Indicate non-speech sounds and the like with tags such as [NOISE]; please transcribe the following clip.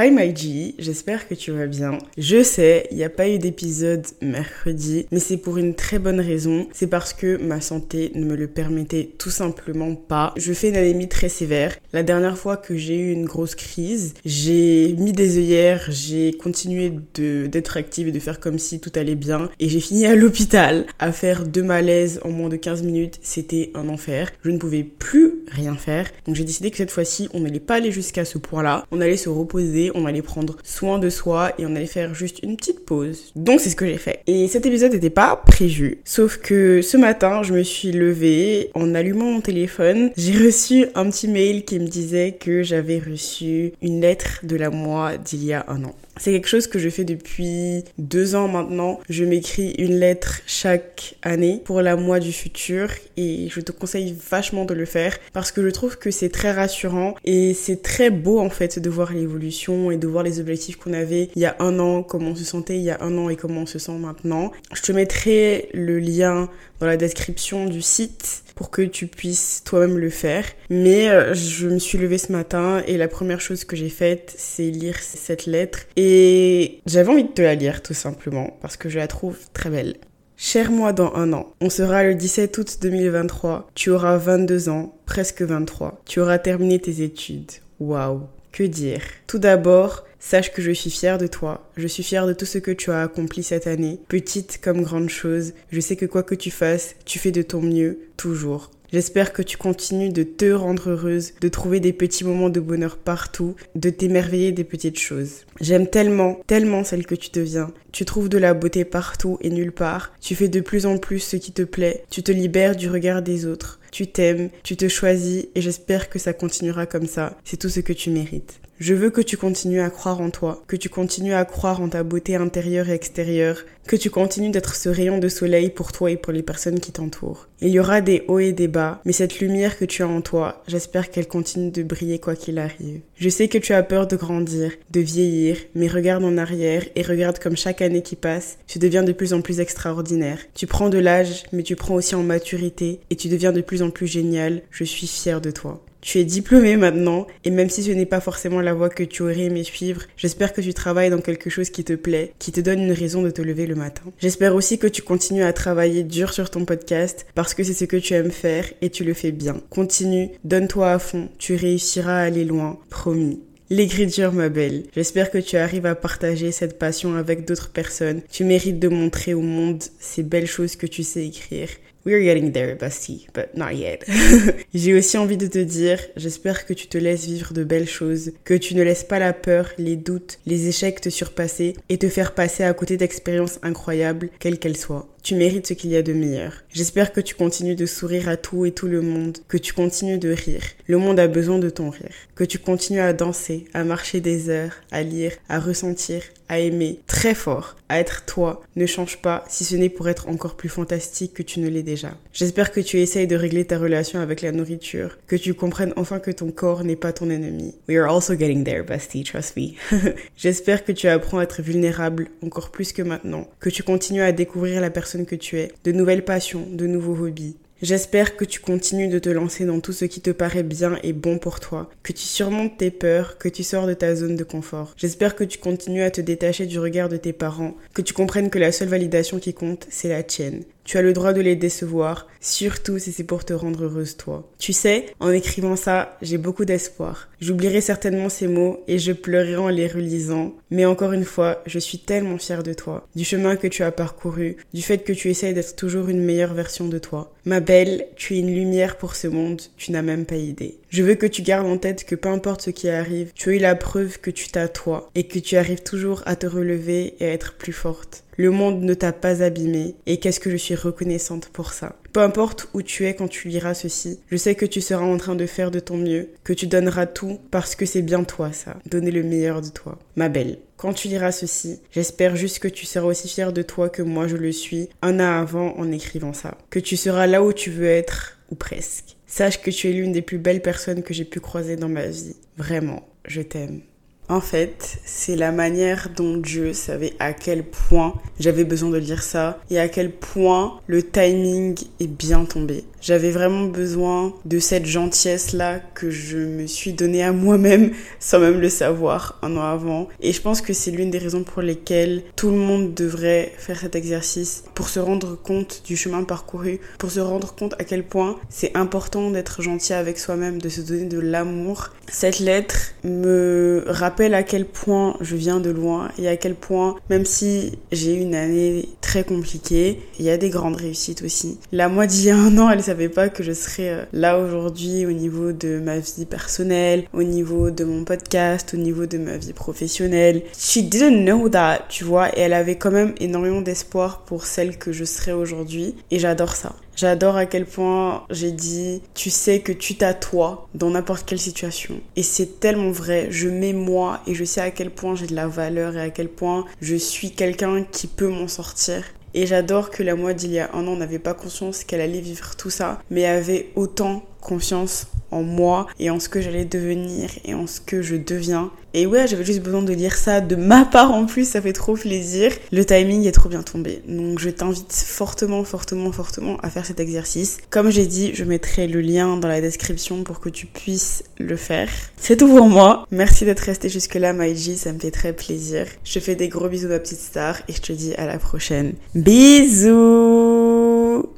Hi my G, j'espère que tu vas bien. Je sais, il n'y a pas eu d'épisode mercredi, mais c'est pour une très bonne raison. C'est parce que ma santé ne me le permettait tout simplement pas. Je fais une anémie très sévère. La dernière fois que j'ai eu une grosse crise, j'ai mis des œillères, j'ai continué d'être active et de faire comme si tout allait bien. Et j'ai fini à l'hôpital à faire deux malaises en moins de 15 minutes. C'était un enfer. Je ne pouvais plus rien faire. Donc j'ai décidé que cette fois-ci, on n'allait pas aller jusqu'à ce point-là. On allait se reposer on allait prendre soin de soi et on allait faire juste une petite pause. Donc c'est ce que j'ai fait. Et cet épisode n'était pas prévu. Sauf que ce matin, je me suis levée en allumant mon téléphone. J'ai [LAUGHS] reçu un petit mail qui me disait que j'avais reçu une lettre de la moi d'il y a un an. C'est quelque chose que je fais depuis deux ans maintenant. Je m'écris une lettre chaque année pour la moi du futur et je te conseille vachement de le faire parce que je trouve que c'est très rassurant et c'est très beau en fait de voir l'évolution et de voir les objectifs qu'on avait il y a un an, comment on se sentait il y a un an et comment on se sent maintenant. Je te mettrai le lien dans la description du site pour que tu puisses toi-même le faire. Mais euh, je me suis levée ce matin et la première chose que j'ai faite, c'est lire cette lettre. Et j'avais envie de te la lire tout simplement parce que je la trouve très belle. Cher moi dans un an, on sera le 17 août 2023, tu auras 22 ans, presque 23, tu auras terminé tes études. Waouh, que dire? Tout d'abord, Sache que je suis fière de toi, je suis fière de tout ce que tu as accompli cette année, petite comme grande chose, je sais que quoi que tu fasses, tu fais de ton mieux, toujours. J'espère que tu continues de te rendre heureuse, de trouver des petits moments de bonheur partout, de t'émerveiller des petites choses. J'aime tellement, tellement celle que tu deviens. Tu trouves de la beauté partout et nulle part. Tu fais de plus en plus ce qui te plaît. Tu te libères du regard des autres. Tu t'aimes, tu te choisis et j'espère que ça continuera comme ça. C'est tout ce que tu mérites. Je veux que tu continues à croire en toi, que tu continues à croire en ta beauté intérieure et extérieure, que tu continues d'être ce rayon de soleil pour toi et pour les personnes qui t'entourent. Il y aura des hauts et des bas, mais cette lumière que tu as en toi, j'espère qu'elle continue de briller quoi qu'il arrive. Je sais que tu as peur de grandir, de vieillir, mais regarde en arrière et regarde comme chaque année qui passe, tu deviens de plus en plus extraordinaire. Tu prends de l'âge, mais tu prends aussi en maturité et tu deviens de plus en plus génial. Je suis fière de toi. Tu es diplômé maintenant et même si ce n'est pas forcément la voie que tu aurais aimé suivre, j'espère que tu travailles dans quelque chose qui te plaît, qui te donne une raison de te lever le matin. J'espère aussi que tu continues à travailler dur sur ton podcast parce que c'est ce que tu aimes faire et tu le fais bien. Continue, donne-toi à fond, tu réussiras à aller loin, promis. L'écriture, ma belle. J'espère que tu arrives à partager cette passion avec d'autres personnes. Tu mérites de montrer au monde ces belles choses que tu sais écrire. We're getting there, but not yet. [LAUGHS] J'ai aussi envie de te dire, j'espère que tu te laisses vivre de belles choses, que tu ne laisses pas la peur, les doutes, les échecs te surpasser et te faire passer à côté d'expériences incroyables, quelles qu'elles soient. Tu mérites ce qu'il y a de meilleur. J'espère que tu continues de sourire à tout et tout le monde, que tu continues de rire. Le monde a besoin de ton rire. Que tu continues à danser, à marcher des heures, à lire, à ressentir, à aimer très fort, à être toi. Ne change pas si ce n'est pour être encore plus fantastique que tu ne l'es déjà. J'espère que tu essayes de régler ta relation avec la nourriture, que tu comprennes enfin que ton corps n'est pas ton ennemi. We are also getting there, bestie, trust me. [LAUGHS] J'espère que tu apprends à être vulnérable encore plus que maintenant, que tu continues à découvrir la personne que tu es, de nouvelles passions, de nouveaux hobbies. J'espère que tu continues de te lancer dans tout ce qui te paraît bien et bon pour toi, que tu surmontes tes peurs, que tu sors de ta zone de confort. J'espère que tu continues à te détacher du regard de tes parents, que tu comprennes que la seule validation qui compte, c'est la tienne. Tu as le droit de les décevoir, surtout si c'est pour te rendre heureuse toi. Tu sais, en écrivant ça, j'ai beaucoup d'espoir. J'oublierai certainement ces mots et je pleurerai en les relisant, mais encore une fois, je suis tellement fière de toi, du chemin que tu as parcouru, du fait que tu essayes d'être toujours une meilleure version de toi. Ma belle, tu es une lumière pour ce monde, tu n'as même pas idée. Je veux que tu gardes en tête que peu importe ce qui arrive, tu as eu la preuve que tu t'as toi et que tu arrives toujours à te relever et à être plus forte. Le monde ne t'a pas abîmé et qu'est-ce que je suis reconnaissante pour ça? Peu importe où tu es quand tu liras ceci, je sais que tu seras en train de faire de ton mieux, que tu donneras tout parce que c'est bien toi ça, donner le meilleur de toi. Ma belle, quand tu liras ceci, j'espère juste que tu seras aussi fière de toi que moi je le suis un an avant en écrivant ça. Que tu seras là où tu veux être, ou presque. Sache que tu es l'une des plus belles personnes que j'ai pu croiser dans ma vie. Vraiment, je t'aime. En fait, c'est la manière dont Dieu savait à quel point j'avais besoin de lire ça et à quel point le timing est bien tombé. J'avais vraiment besoin de cette gentillesse-là que je me suis donnée à moi-même sans même le savoir un an avant. Et je pense que c'est l'une des raisons pour lesquelles tout le monde devrait faire cet exercice pour se rendre compte du chemin parcouru, pour se rendre compte à quel point c'est important d'être gentil avec soi-même, de se donner de l'amour. Cette lettre me rappelle à quel point je viens de loin et à quel point, même si j'ai eu une année très compliquée, il y a des grandes réussites aussi. La moi d'il y a un an, elle savais pas que je serais euh, là aujourd'hui au niveau de ma vie personnelle, au niveau de mon podcast, au niveau de ma vie professionnelle. She didn't know that, tu vois, et elle avait quand même énormément d'espoir pour celle que je serais aujourd'hui et j'adore ça. J'adore à quel point j'ai dit, tu sais que tu t'as toi dans n'importe quelle situation. Et c'est tellement vrai, je mets moi et je sais à quel point j'ai de la valeur et à quel point je suis quelqu'un qui peut m'en sortir. Et j'adore que la moi d'il y a un an n'avait pas conscience qu'elle allait vivre tout ça, mais avait autant confiance en moi et en ce que j'allais devenir et en ce que je deviens. Et ouais, j'avais juste besoin de lire ça de ma part en plus, ça fait trop plaisir. Le timing est trop bien tombé. Donc je t'invite fortement, fortement, fortement à faire cet exercice. Comme j'ai dit, je mettrai le lien dans la description pour que tu puisses le faire. C'est tout pour moi. Merci d'être resté jusque là, Maïji, ça me fait très plaisir. Je fais des gros bisous ma petite star et je te dis à la prochaine. Bisous